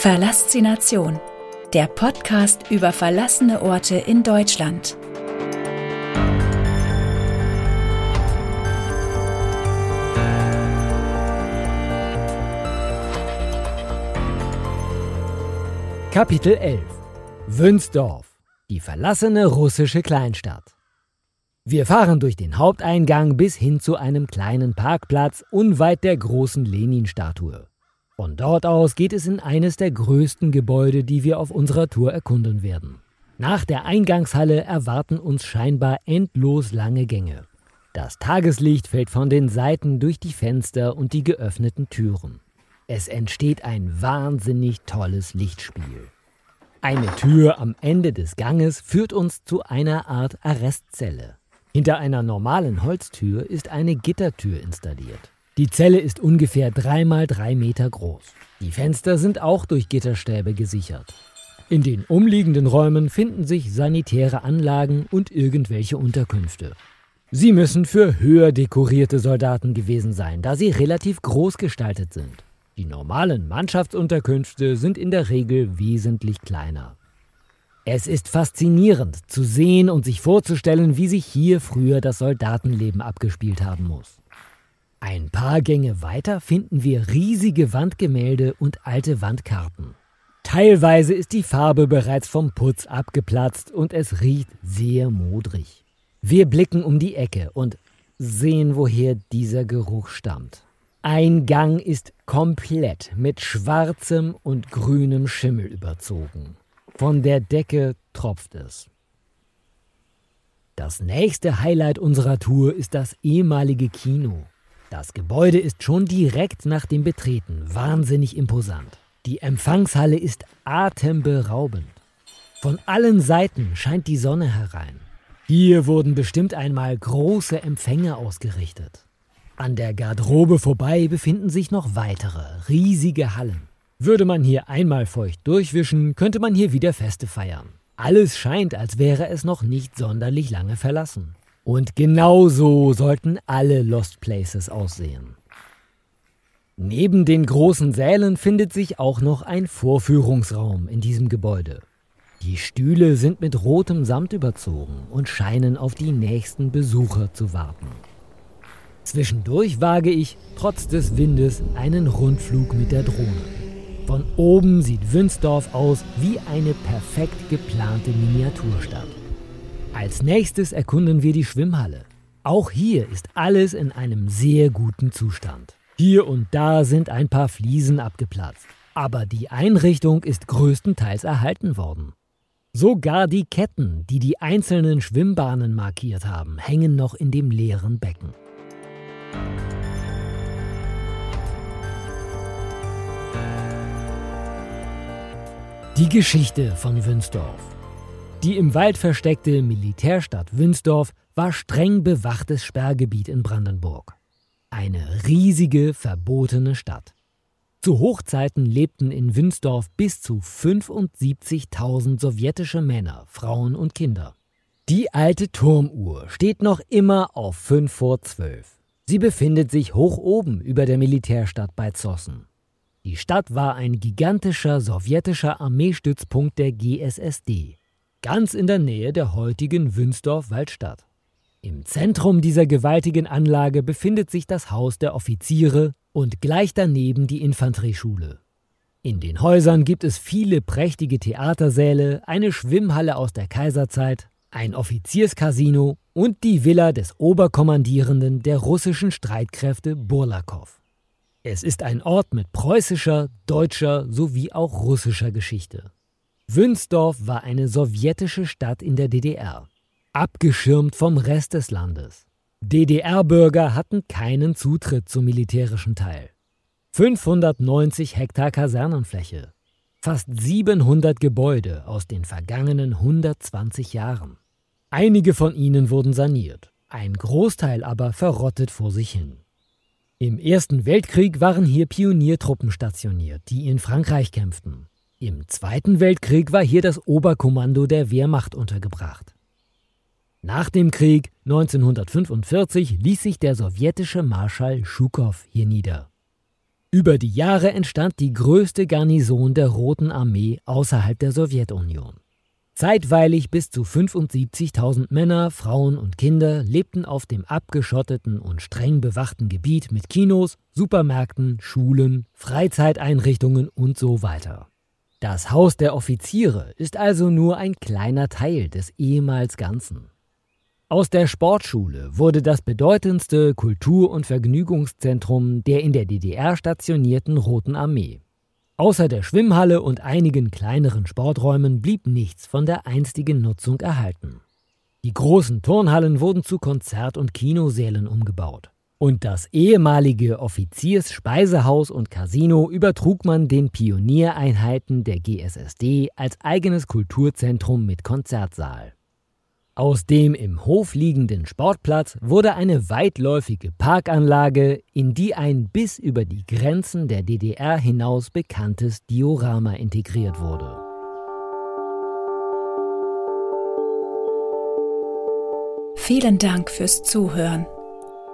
Verlassination, der Podcast über verlassene Orte in Deutschland. Kapitel 11 Wünsdorf, die verlassene russische Kleinstadt. Wir fahren durch den Haupteingang bis hin zu einem kleinen Parkplatz unweit der großen Lenin-Statue. Von dort aus geht es in eines der größten Gebäude, die wir auf unserer Tour erkunden werden. Nach der Eingangshalle erwarten uns scheinbar endlos lange Gänge. Das Tageslicht fällt von den Seiten durch die Fenster und die geöffneten Türen. Es entsteht ein wahnsinnig tolles Lichtspiel. Eine Tür am Ende des Ganges führt uns zu einer Art Arrestzelle. Hinter einer normalen Holztür ist eine Gittertür installiert. Die Zelle ist ungefähr 3 mal 3 Meter groß. Die Fenster sind auch durch Gitterstäbe gesichert. In den umliegenden Räumen finden sich sanitäre Anlagen und irgendwelche Unterkünfte. Sie müssen für höher dekorierte Soldaten gewesen sein, da sie relativ groß gestaltet sind. Die normalen Mannschaftsunterkünfte sind in der Regel wesentlich kleiner. Es ist faszinierend zu sehen und sich vorzustellen, wie sich hier früher das Soldatenleben abgespielt haben muss. Ein paar Gänge weiter finden wir riesige Wandgemälde und alte Wandkarten. Teilweise ist die Farbe bereits vom Putz abgeplatzt und es riecht sehr modrig. Wir blicken um die Ecke und sehen, woher dieser Geruch stammt. Ein Gang ist komplett mit schwarzem und grünem Schimmel überzogen. Von der Decke tropft es. Das nächste Highlight unserer Tour ist das ehemalige Kino. Das Gebäude ist schon direkt nach dem Betreten wahnsinnig imposant. Die Empfangshalle ist atemberaubend. Von allen Seiten scheint die Sonne herein. Hier wurden bestimmt einmal große Empfänge ausgerichtet. An der Garderobe vorbei befinden sich noch weitere, riesige Hallen. Würde man hier einmal feucht durchwischen, könnte man hier wieder Feste feiern. Alles scheint, als wäre es noch nicht sonderlich lange verlassen. Und genau so sollten alle Lost Places aussehen. Neben den großen Sälen findet sich auch noch ein Vorführungsraum in diesem Gebäude. Die Stühle sind mit rotem Samt überzogen und scheinen auf die nächsten Besucher zu warten. Zwischendurch wage ich, trotz des Windes, einen Rundflug mit der Drohne. Von oben sieht Wünsdorf aus wie eine perfekt geplante Miniaturstadt. Als nächstes erkunden wir die Schwimmhalle. Auch hier ist alles in einem sehr guten Zustand. Hier und da sind ein paar Fliesen abgeplatzt, aber die Einrichtung ist größtenteils erhalten worden. Sogar die Ketten, die die einzelnen Schwimmbahnen markiert haben, hängen noch in dem leeren Becken. Die Geschichte von Wünsdorf. Die im Wald versteckte Militärstadt Wünsdorf war streng bewachtes Sperrgebiet in Brandenburg. Eine riesige, verbotene Stadt. Zu Hochzeiten lebten in Wünsdorf bis zu 75.000 sowjetische Männer, Frauen und Kinder. Die alte Turmuhr steht noch immer auf 5 vor 12. Sie befindet sich hoch oben über der Militärstadt bei Zossen. Die Stadt war ein gigantischer sowjetischer Armeestützpunkt der GSSD ganz in der Nähe der heutigen Wünsdorf-Waldstadt. Im Zentrum dieser gewaltigen Anlage befindet sich das Haus der Offiziere und gleich daneben die Infanterieschule. In den Häusern gibt es viele prächtige Theatersäle, eine Schwimmhalle aus der Kaiserzeit, ein Offizierscasino und die Villa des Oberkommandierenden der russischen Streitkräfte Burlakow. Es ist ein Ort mit preußischer, deutscher sowie auch russischer Geschichte. Wünsdorf war eine sowjetische Stadt in der DDR, abgeschirmt vom Rest des Landes. DDR-Bürger hatten keinen Zutritt zum militärischen Teil. 590 Hektar Kasernenfläche, fast 700 Gebäude aus den vergangenen 120 Jahren. Einige von ihnen wurden saniert, ein Großteil aber verrottet vor sich hin. Im Ersten Weltkrieg waren hier Pioniertruppen stationiert, die in Frankreich kämpften. Im Zweiten Weltkrieg war hier das Oberkommando der Wehrmacht untergebracht. Nach dem Krieg 1945 ließ sich der sowjetische Marschall Schukow hier nieder. Über die Jahre entstand die größte Garnison der Roten Armee außerhalb der Sowjetunion. Zeitweilig bis zu 75.000 Männer, Frauen und Kinder lebten auf dem abgeschotteten und streng bewachten Gebiet mit Kinos, Supermärkten, Schulen, Freizeiteinrichtungen und so weiter. Das Haus der Offiziere ist also nur ein kleiner Teil des ehemals Ganzen. Aus der Sportschule wurde das bedeutendste Kultur- und Vergnügungszentrum der in der DDR stationierten Roten Armee. Außer der Schwimmhalle und einigen kleineren Sporträumen blieb nichts von der einstigen Nutzung erhalten. Die großen Turnhallen wurden zu Konzert- und Kinosälen umgebaut. Und das ehemalige Offiziersspeisehaus und Casino übertrug man den Pioniereinheiten der GSSD als eigenes Kulturzentrum mit Konzertsaal. Aus dem im Hof liegenden Sportplatz wurde eine weitläufige Parkanlage, in die ein bis über die Grenzen der DDR hinaus bekanntes Diorama integriert wurde. Vielen Dank fürs Zuhören.